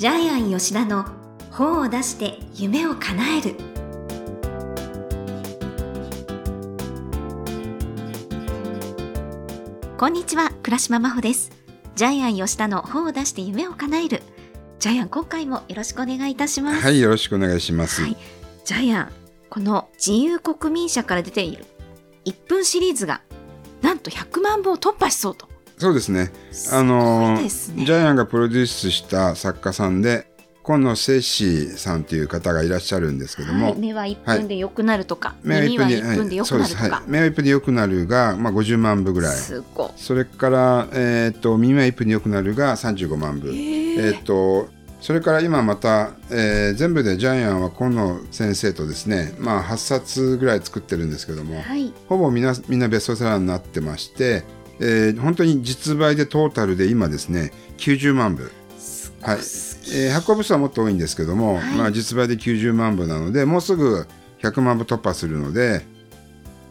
ジャイアン吉田の本を出して夢を叶える。こんにちは倉島真帆です。ジャイアン吉田の本を出して夢を叶える。ジャイアン今回もよろしくお願いいたします。はい、よろしくお願いします。はい。ジャイアンこの自由国民社から出ている1分シリーズがなんと100万部を突破しそうとそうですね。すあのねジャイアンがプロデュースした作家さんで、今野聖子さんという方がいらっしゃるんですけども、はい、目は1分で良くなるとか、目は耳はで1分で良く。なるとか、はい。目は1分で良くなるが、まあ、50万部ぐらい。それから、えっ、と、耳は1分で良くなるが35万部。えっ、と、それから今また、えー全部でジャイアンは今野先生とですね、まあ8冊ぐらい作ってるんですけども、はいほぼみんなみんなベストセラーになってまして、えー本当に実売でトータルで今ですね90万部、はい。えー発行部数はもっと多いんですけども、はい。まあ、実売で90万部なのでもうすぐ100万部突破するので、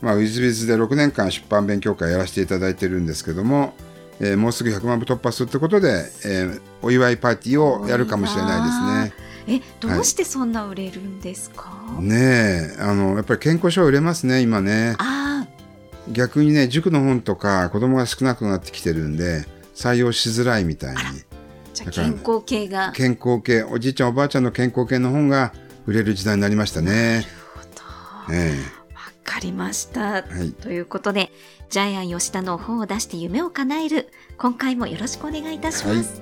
まあ、ウィズビズで6年間出版勉強会やらせていただいてるんですけども、えーもうすぐ100万部突破するということで、えーお祝いパーティーをやるかもしれないですね。えどうしてそんな売れるんですか、ねえあのやっぱり健康書売れますね今ね。あ逆にね塾の本とか子供が少なくなってきてるんで採用しづらいみたいに。健康系が。健康系。おじいちゃんおばあちゃんの健康系の本が売れる時代になりましたね。わえかりました、えはい、ということでジャイアン吉田の本を出して夢を叶える今回もよろしくお願いいたします、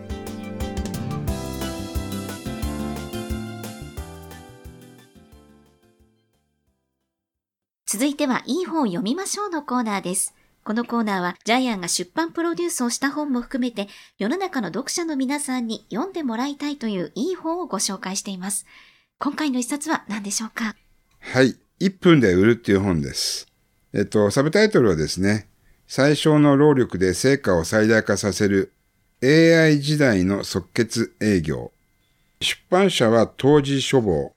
続いては、いい本を読みましょうのコーナーです。このコーナーは、ジャイアンが出版プロデュースをした本も含めて、世の中の読者の皆さんに読んでもらいたいといういい本をご紹介しています。今回の一冊は何でしょうか？はい、1分で売るっていう本です。えっとサブタイトルはですね最小の労力で成果を最大化させる AI 時代の即決営業出版社は当時書房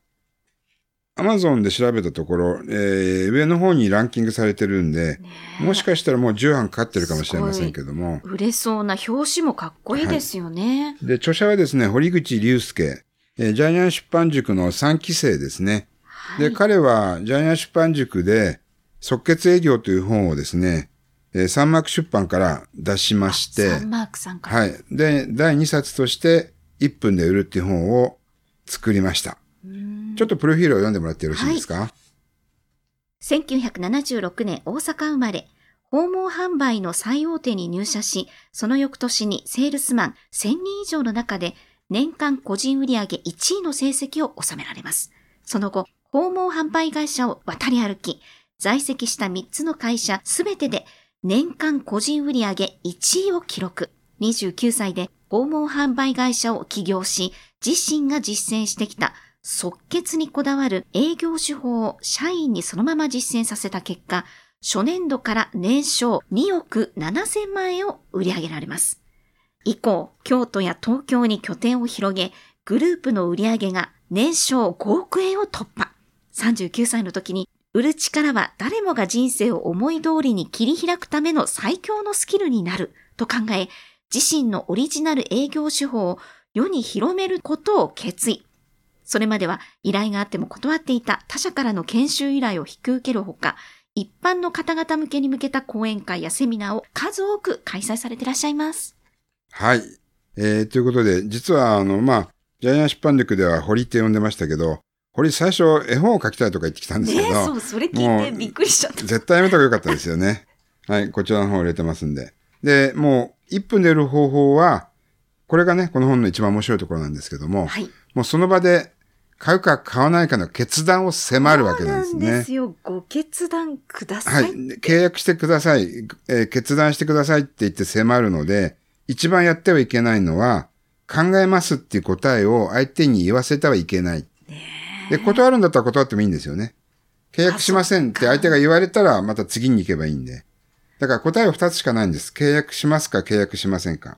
Amazon で調べたところ、えー上の方にランキングされてるんで、もしかしたらもう10版かかってるかもしれませんけども、売れそうな表紙もかっこいいですよね。で、著者はですね、堀口隆介、えージャイアン出版塾の3期生ですね。で、彼はジャイアン出版塾で即決営業という本をですね、えーサンマーク出版から出しまして、サンマークさんから。はい。で、第2冊として1分で売るっていう本を作りました。ちょっとプロフィールを読んでもらってよろしいですか、1976年大阪生まれ、訪問販売の最大手に入社し、その翌年にセールスマン1000人以上の中で年間個人売上1位の成績を収められます。その後、訪問販売会社を渡り歩き、在籍した3つの会社すべてで年間個人売上1位を記録。29歳で訪問販売会社を起業し、自身が実践してきた即決にこだわる営業手法を社員にそのまま実践させた結果、初年度から年商2億7000万円を売り上げられます。以降、京都や東京に拠点を広げ、グループの売り上げが年商5億円を突破。39歳の時に、売る力は誰もが人生を思い通りに切り開くための最強のスキルになると考え、自身のオリジナル営業手法を世に広めることを決意。それまでは依頼があっても断っていた他社からの研修依頼を引き受けるほか、一般の方々向けに向けた講演会やセミナーを数多く開催されていらっしゃいます。はい。えーということで、実は、あの、まあ、ジャイアン出版塾では堀って呼んでましたけど、堀最初絵本を書きたいとか言ってきたんですけど、う、それもうびっくりしちゃった。絶対やめた方がよかったですよね。はい、こちらの方入れてますんで。で、もう1分で売る方法は、これがね、この本の一番面白いところなんですけども、はい。もうその場で買うか買わないかの決断を迫るわけなんですそうなんでね。すよ。ご決断くだはさい。い。契約してください、えー決断してくださいって言って迫るので、一番やってはいけないのは、考えますっていう答えを相手に言わせてはいけない。で、断るんだったら断ってもいいんですよね。契約しませんって相手が言われたら、また次に行けばいいんで。だから答えは二つしかないんです。契約しますか、契約しませんか。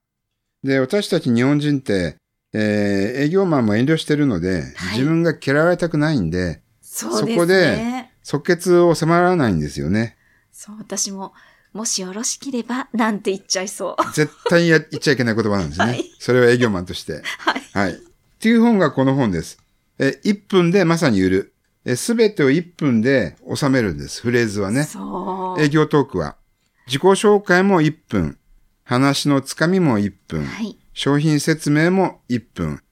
で、私たち日本人って、えー営業マンも遠慮してるので、はい自分が嫌われたくないんで、そうですそこでね。即決を迫らないんですよね。そう、私も、もしよろしければ、なんて言っちゃいそう。絶対や言っちゃいけない言葉なんですね。はいそれは営業マンとして。はい。はい。っていう本がこの本です。え、1分でまさに売る。え、すべてを1分で収めるんです。フレーズはね。そう。営業トークは。自己紹介も1分。話のつかみも1分。はい。商品説明も1分。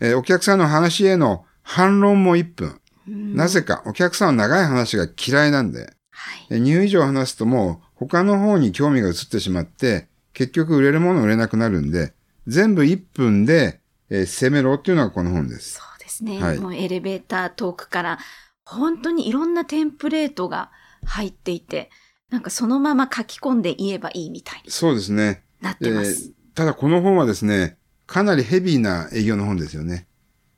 えーお客さんの話への反論も1分。なぜかお客さんは長い話が嫌いなんで。はい。で2分以上話すともう他の方に興味が移ってしまって、結局売れるもの売れなくなるんで、全部1分で、えー攻めろっていうのがこの本です。そうですね。はいもうエレベータートークから、本当にいろんなテンプレートが入っていて、なんかそのまま書き込んで言えばいいみたいにそうですね。なってます。えーただこの本はですね、かなりヘビーな営業の本ですよね。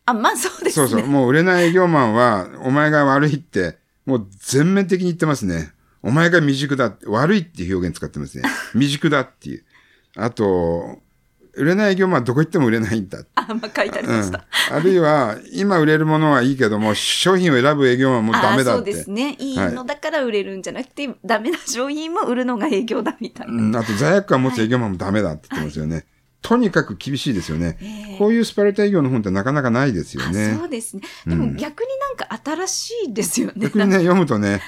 あ、まあそうですね。そうそう。もう売れない営業マンは、お前が悪いって、もう全面的に言ってますね。お前が未熟だ悪いっていう表現使ってますね。未熟だっていう。あと、売れない営業マンはどこ行っても売れないんだ。あ、まあ書いてありうんました。。あるいは、今売れるものはいいけども、商品を選ぶ営業マンはもうダメだって。あそうですね。いいのだから売れるんじゃなくて、ダメな商品も売るのが営業だみたいな。うん、あと罪悪感持つ営業マンもダメだって言ってますよね。とにかく厳しいですよね。ええこういうスパルタ営業の本ってなかなかないですよあねそ。うですね。でも逆になんか新しいですよね。逆にね、読むとね、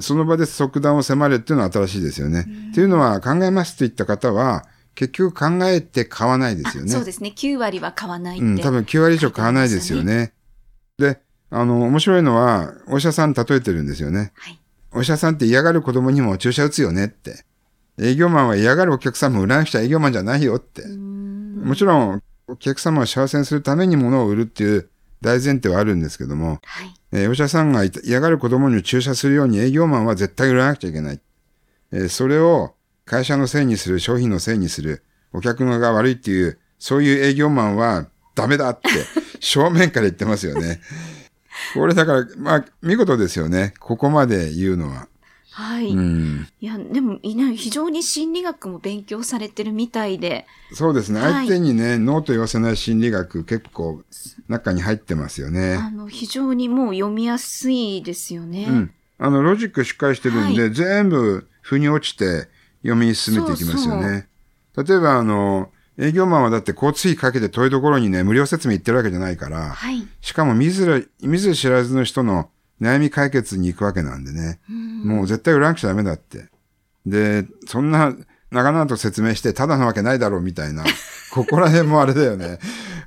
その場で即断を迫れっていうのは新しいですよね。っていうのは考えますって言った方は、結局考えて買わないですよね。そうですね。9割は買わないって。うん、多分9割以上買わないですよね。で、あの、面白いのは、お医者さん例えてるんですよね。はい。お医者さんって嫌がる子供にも注射打つよねって。営業マンは嫌がるお客さんも売らなくちゃ営業マンじゃないよって。もちろん、お客様を幸せにするために物を売るっていう大前提はあるんですけども、はい。えーお医者さんが嫌がる子供に注射するように営業マンは絶対売らなくちゃいけない。えーそれを会社のせいにする、商品のせいにする、お客のが悪いっていう、そういう営業マンはダメだって 正面から言ってますよね。これだから、まあ、見事ですよね。ここまで言うのは。はい。うん。いや、でも、いない、非常に心理学も勉強されてるみたいで、そうですね。はい相手にね、ノーと言わせない心理学結構中に入ってますよね。あの、非常にもう読みやすいですよね。うん。あの、ロジックしっかりしてるんで、全部腑に落ちて読み進めていきますよね。例えば、あの、営業マンはだって交通費かけて遠いところにね、無料説明行ってるわけじゃないから、はい。しかも見ずら見ず知らずの人の悩み解決に行くわけなんでね。もう絶対売らなくちゃダメだって。で、そんな長々と説明してただなわけないだろうみたいな。ここら辺もあれだよね。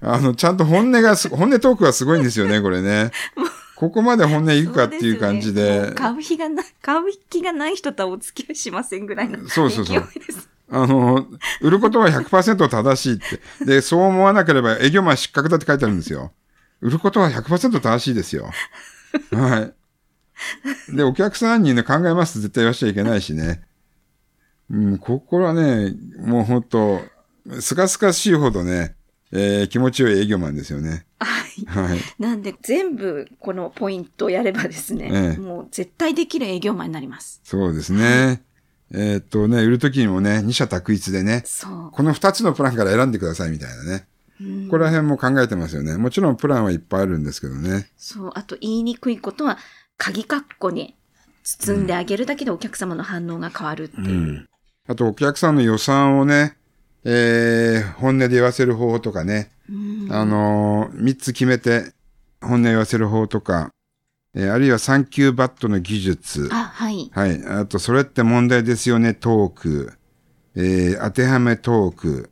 あの、ちゃんと本音がす、本音トークがすごいんですよね、これね。ここまで本音いくかっていう感じそうすよねもでう。買う気がな、買う気がない人とはお付き合いしませんぐらいのそうそうそう勢いです。あの、売ることは100%正しいって。で、そう思わなければ営業マン失格だって書いてあるんですよ。売ることは100%正しいですよ。はい。で、お客さんにね、考えますと絶対言わしちゃいけないしね。うん、ここはね、もう本当すがすがしいほどね、えー気持ちよい営業マンですよね。はい。はい。なんで、全部このポイントをやればですね、ええもう絶対できる営業マンになります。そうですね。えーっとね、売るときにもね、二者択一でね。この二つのプランから選んでくださいみたいなね。うんここら辺も考えてますよね。もちろんプランはいっぱいあるんですけどね。そう。あと、言いにくいことは、鍵括弧に包んであげるだけでお客様の反応が変わるっていう。あとお客さんの予算をね、えー、本音で言わせる方法とかね、うんあのー、三つ決めて本音言わせる方法とか、えーあるいはサンキューバットの技術、あ、はい。はい。あと、それって問題ですよね、トーク。えー、当てはめトーク。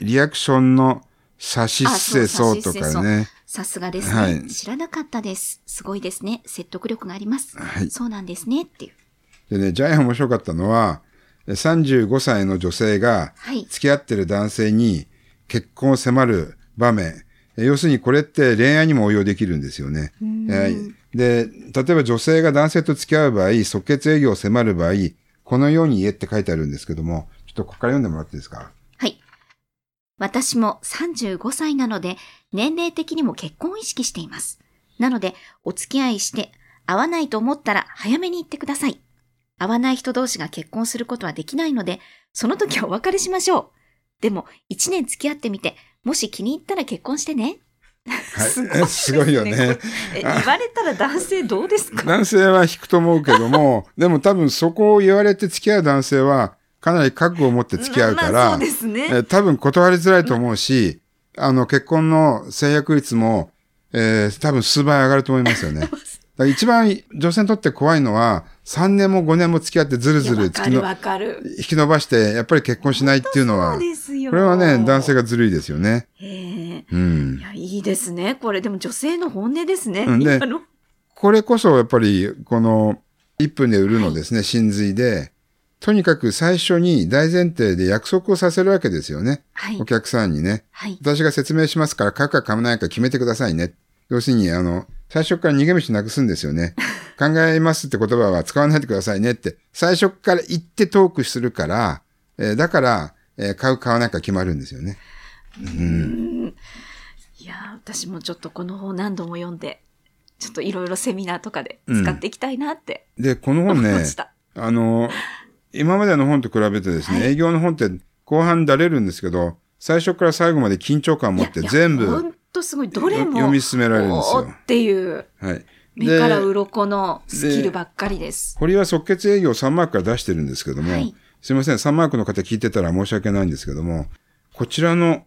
リアクションの差しせそうとかね。さすがですね、はい知らなかったです。すごいですね。説得力があります。はいそうなんですね。っていう。でね、ジャイアン面白かったのは、え35歳の女性がはい付き合ってる男性に結婚を迫る場面。え要するにこれって恋愛にも応用できるんですよね。えーで、例えば女性が男性と付き合う場合、即決営業を迫る場合、このように言えって書いてあるんですけども、ちょっとここから読んでもらっていいですか？はい。私も35歳なので、年齢的にも結婚を意識しています。なので、お付き合いして、会わないと思ったら早めに言ってください。会わない人同士が結婚することはできないので、その時はお別れしましょう。でも、1年付き合ってみて、もし気に入ったら結婚してね。はいすごいよね言われたら男性どうですか？男性は引くと思うけども、でも多分そこを言われて付き合う男性は、かなり覚悟を持って付き合うから、ね。えー多分断りづらいと思うし、あの、結婚の制約率も、えー、多分数倍上がると思いますよね。一番女性にとって怖いのは、3年も5年も付き合ってずるずるわかるわかる。引き伸ばして、やっぱり結婚しないっていうのは、そうですよ。これはね、男性がずるいですよね。へえ。うんい。や、いいですね。これ、でも女性の本音ですね。うんでこれこそやっぱり、この1分で売るのですね、真髄で、とにかく最初に大前提で約束をさせるわけですよね。はいお。客さんにね。はい。私が説明しますから、買うか買わないか決めてくださいね。要するに、あの、最初から逃げ道なくすんですよね。考えますって言葉は使わないでくださいねって、最初から言ってトークするから、えーだから、えー買う買わないか決まるんですよね。いや、私もちょっとこの本何度も読んで、ちょっといろいろセミナーとかで使っていきたいなってで、この思本ね。あの、今までの本と比べてですね、はい営業の本って後半だれるんですけど、最初から最後まで緊張感を持って全部本当すごい。どれも。読み進められるんですよっていう、はい。目から鱗のスキルばっかりです。堀は即決営業3マークから出してるんですけども、はいすいません、3マークの方聞いてたら申し訳ないんですけども、こちらの、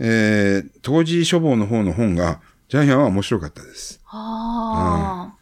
えー、当時書房の方の本が、ジャイアンは面白かったです。あ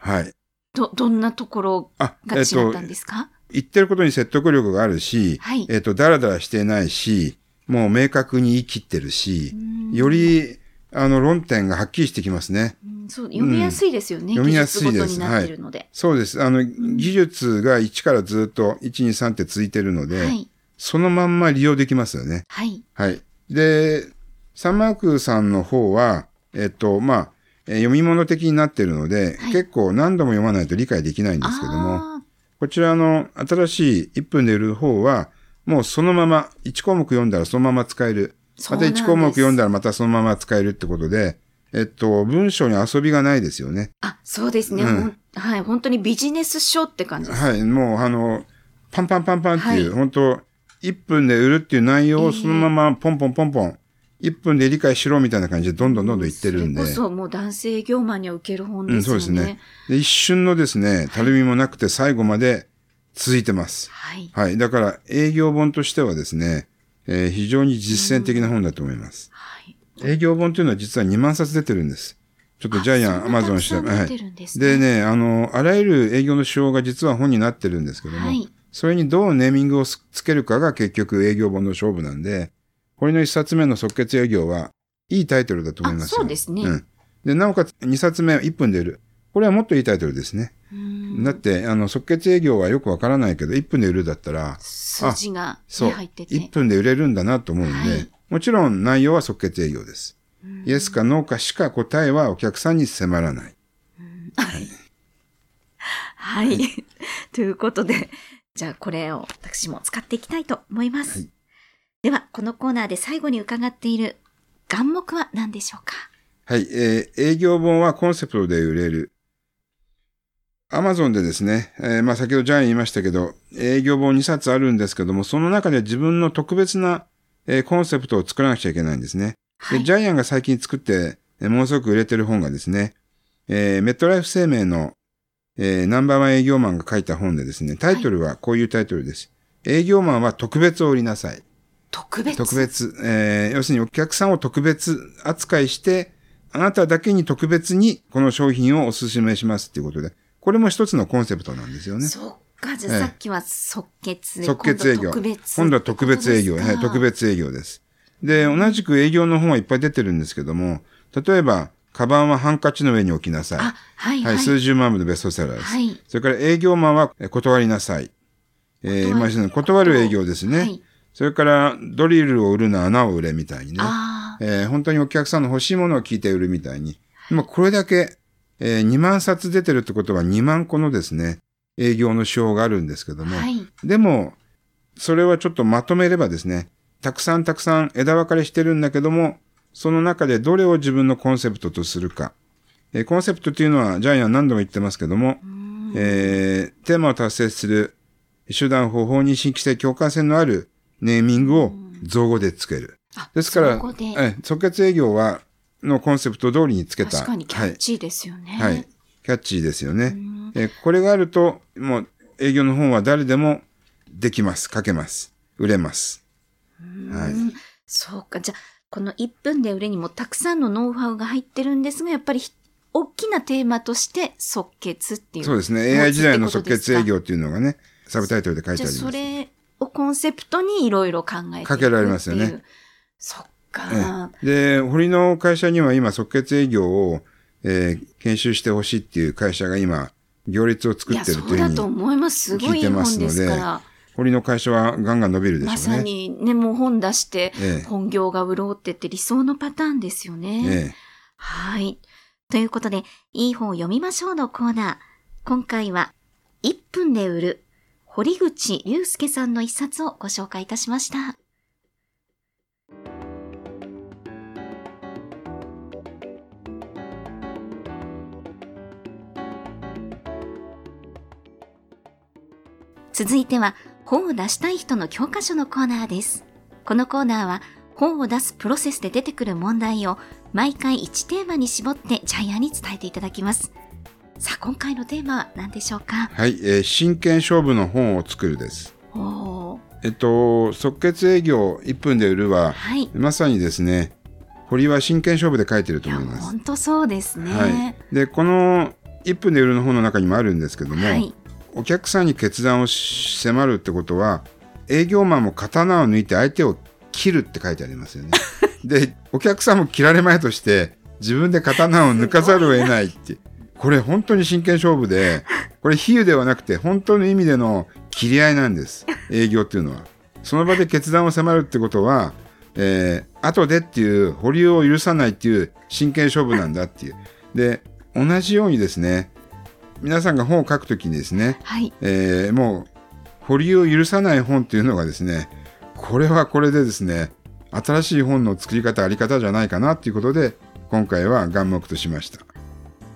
あ、はい。ど、どんなところあ、が違ったんですか、言ってることに説得力があるし、はいえっ、と、だらだらしてないし、もう明確に言い切ってるし、より、あの、論点がはっきりしてきますね。うんそう読みやすいですよね。読みやすいです技術ごとになってるので。そうです。あの、技術が1からずっと1、2、3って続いてるので、はい。そのまんま利用できますよね。はい。はい。で、サンマークさんの方は、えっと、まあ、えー読み物的になってるので、はい結構何度も読まないと理解できないんですけども、あこちらの新しい1分で売る方は、もうそのまま、1項目読んだらそのまま使える。またそうなんです1項目読んだらまたそのまま使えるってことで、えっと、文章に遊びがないですよね。あ、あ、そうですね、うんはい。本当にビジネス書って感じです。はい、もうあの、パンパンパンパンっていう、はい本当1分で売るっていう内容をそのままポンポンポンポン、1分で理解しろみたいな感じでどんどんどんどん言ってるんで。それこそもう男性業マンには受ける本うん、ですよね。そうですね。で、一瞬のですね、たるみもなくて最後まで続いてます。はい。はい。だから営業本としてはですね、えー非常に実践的な本だと思います。はい。営業本というのは実は2万冊出てるんです。ちょっとジャイアン、アマゾンして、そんなたくさん出てるんですねあの、あらゆる営業の手法が実は本になってるんですけども、はいそれにどうネーミングをつつけるかが結局営業本の勝負なんで、これの1冊目の即決営業はいいタイトルだと思いますよ。あそうですねうん。で、なおかつ2冊目は1分で売る。これはもっといいタイトルですね。うんだって、あの、即決営業はよくわからないけど、1分で売るだったら、数字が、そう、ね、入ってて。1分で売れるんだなと思うんで、はいもちろん内容は即決営業です。イエスかノーかしか答えはお客さんに迫らない。はい。ということで、じゃあこれを私も使っていきたいと思います。はいでは、このコーナーで最後に伺っている眼目は何でしょうか？はい、えー営業本はコンセプトで売れる。アマゾンでですね、えーまあ先ほどジャイアン言いましたけど、営業本2冊あるんですけども、その中で自分の特別な、えーコンセプトを作らなくちゃいけないんですね。で、はい。ジャイアンが最近作って、えーものすごく売れてる本がですね、えーメットライフ生命の、えーナンバーワン営業マンが書いた本でですね、タイトルはこういうタイトルです。営業マンは特別を売りなさい。特別？特別、えー要するにお客さんを特別扱いして、あなただけに特別にこの商品をお勧めしますっていうことで、これも一つのコンセプトなんですよね。そっか、じゃあええさっきは即決で。即決営業。今度は特別営業。はい、特。別営業です。で、同じく営業の本はいっぱい出てるんですけども、例えば、カバンはハンカチの上に置きなさい。あ、はいは、はいい。数十万部のベストセラーです。はいそれから営業マンはえ断りなさい。えー、まあ、断る営業ですね。はいそれから、ドリルを売るな穴を売れみたいにね。ああ、えー本当にお客さんの欲しいものを聞いて売るみたいに。でもこれだけ、えー2万冊出てるってことは2万個のですね、営業の手法があるんですけども、はい。でも、それはちょっとまとめればですね、たくさんたくさん枝分かれしてるんだけども、その中でどれを自分のコンセプトとするか。えーコンセプトというのは、ジャイアン何度も言ってますけども、えーテーマを達成する手段、方法に新規性、共感性のあるネーミングを造語でつける。あですからえ即決営業は、のコンセプト通りにつけた。確かにキャッチーですよね。はい。はい。キャッチーですよね。えこれがあると、もう営業の本は誰でもできます。書けます。売れます。はい。うんそうか。じゃあ、この1分で売れにもたくさんのノウハウが入ってるんですが、やっぱりひ大きなテーマとして即決っていう。そうですね。AI 時代の即決営業っていうのがね、サブタイトルで書いてああります。それをコンセプトにいろいろ考えていくかけられますよね。そっか。ええで、堀の会社には今即決営業を、えー研修してほしいっていう会社が今、行列を作ってるとというふうに、思います。すごいいい本ですから。堀の会社はガンガン伸びるでしょうね。まさにね、もう本出してええ、本業が潤ってって理想のパターンですよね。ええはい。ということで、いい本を読みましょうのコーナー。今回は、1分で売る、堀口隆介さんの一冊をご紹介いたしました。続いては、本を出したい人の教科書のコーナーです。このコーナーは、本を出すプロセスで出てくる問題を毎回1テーマに絞ってジャイアンに伝えていただきます。さあ、今回のテーマは何でしょうか？はい、えー真剣勝負の本を作るです。おーえっと、即決営業1分で売るは、はい。まさにですね、堀は真剣勝負で書いてると思います。本当そうですね。はい。で、この1分で売るの本の中にもあるんですけども、はい。お客さんに決断をし迫るってことは、営業マンも刀を抜いて相手を切るって書いてありますよね。で、お客さんも切られまいとして、自分で刀を抜かざるを得ないって。これ本当に真剣勝負で、これ比喩ではなくて本当の意味での切り合いなんです。営業っていうのは。その場で決断を迫るってことは、えー後でっていう保留を許さないっていう真剣勝負なんだっていう。で、同じようにですね、皆さんが本を書くときにですね、はい。えーもう保留を許さない本っていうのがですねこれはこれでですね新しい本の作り方あり方じゃないかなっていうことで今回は眼目としました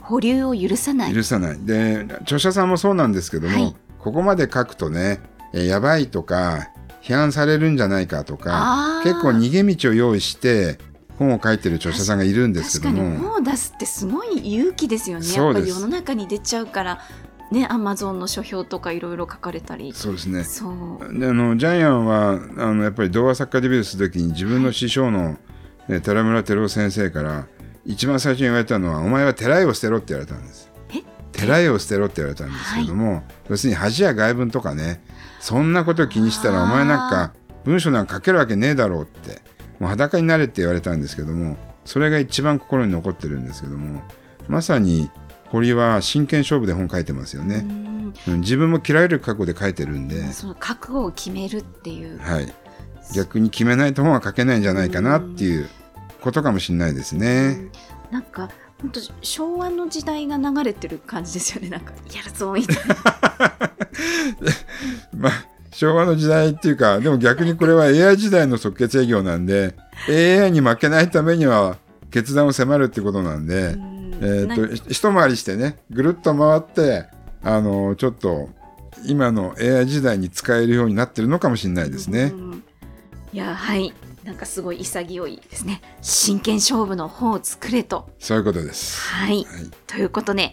保留を許さない。許さないで著者さんもそうなんですけども、はいここまで書くとね、えーやばいとか批判されるんじゃないかとか結構逃げ道を用意して本を書いてる著者さんがいるんです確かにけども本を出すってすごい勇気ですよね。やっぱり世の中に出ちゃうから、ね、アマゾンの書評とかいろいろ書かれたり。そうですねそう。であのジャイアンはあのやっぱり童話作家デビューするときに自分の師匠の、ね寺村照夫先生から一番最初に言われたのは「お前は寺絵を捨てろ」って言われたんです。え？寺絵を捨てろって言われたんですけども、要するに恥や外文とかねそんなこと気にしたらお前なんか文章なんか書けるわけねえだろうってもう裸になれって言われたんですけどもそれが一番心に残ってるんですけどもまさに堀は真剣勝負で本書いてますようね、自分も切られる覚悟で書いてるんで、その覚悟を決めるっていう。はい、逆に決めないと本は書けないんじゃないかなっていうことかもしれないですね。なんか本当昭和の時代が流れてる感じですよね。なんかやるぞみたいな。まあ昭和の時代っていうかでも逆にこれは AI 時代の即決営業なんで AI に負けないためには決断を迫るってことなんで、えー、と一回りしてねぐるっと回ってあのちょっと今の AI 時代に使えるようになってるのかもしれないですね。う。ん。いやはい。なんかすごい潔いですね。真剣勝負の本を作れと。そういうことです。はい。はい。ということで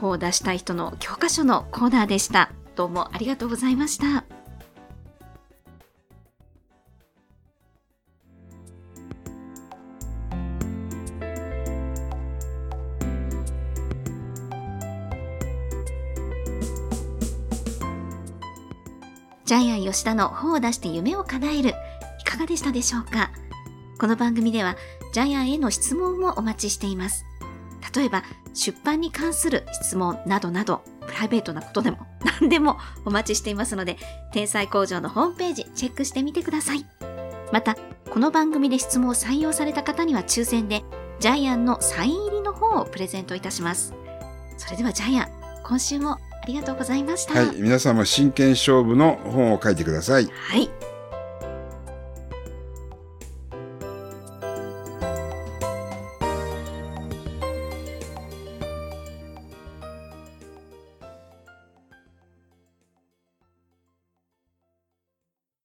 本を出したい人の教科書のコーナーでした。どうもありがとうございました吉田の本を出して夢を叶える。いかがでしたでしょうか？この番組ではジャイアンへの質問もお待ちしています。例えば出版に関する質問などなどプライベートなことでも 何でもお待ちしていますので天才工場のホームページチェックしてみてください。またこの番組で質問を採用された方には抽選でジャイアンのサイン入りの本をプレゼントいたします。それではジャイアン今週もありがとうございましたはい、皆さんも真剣勝負の本を書いてください。はい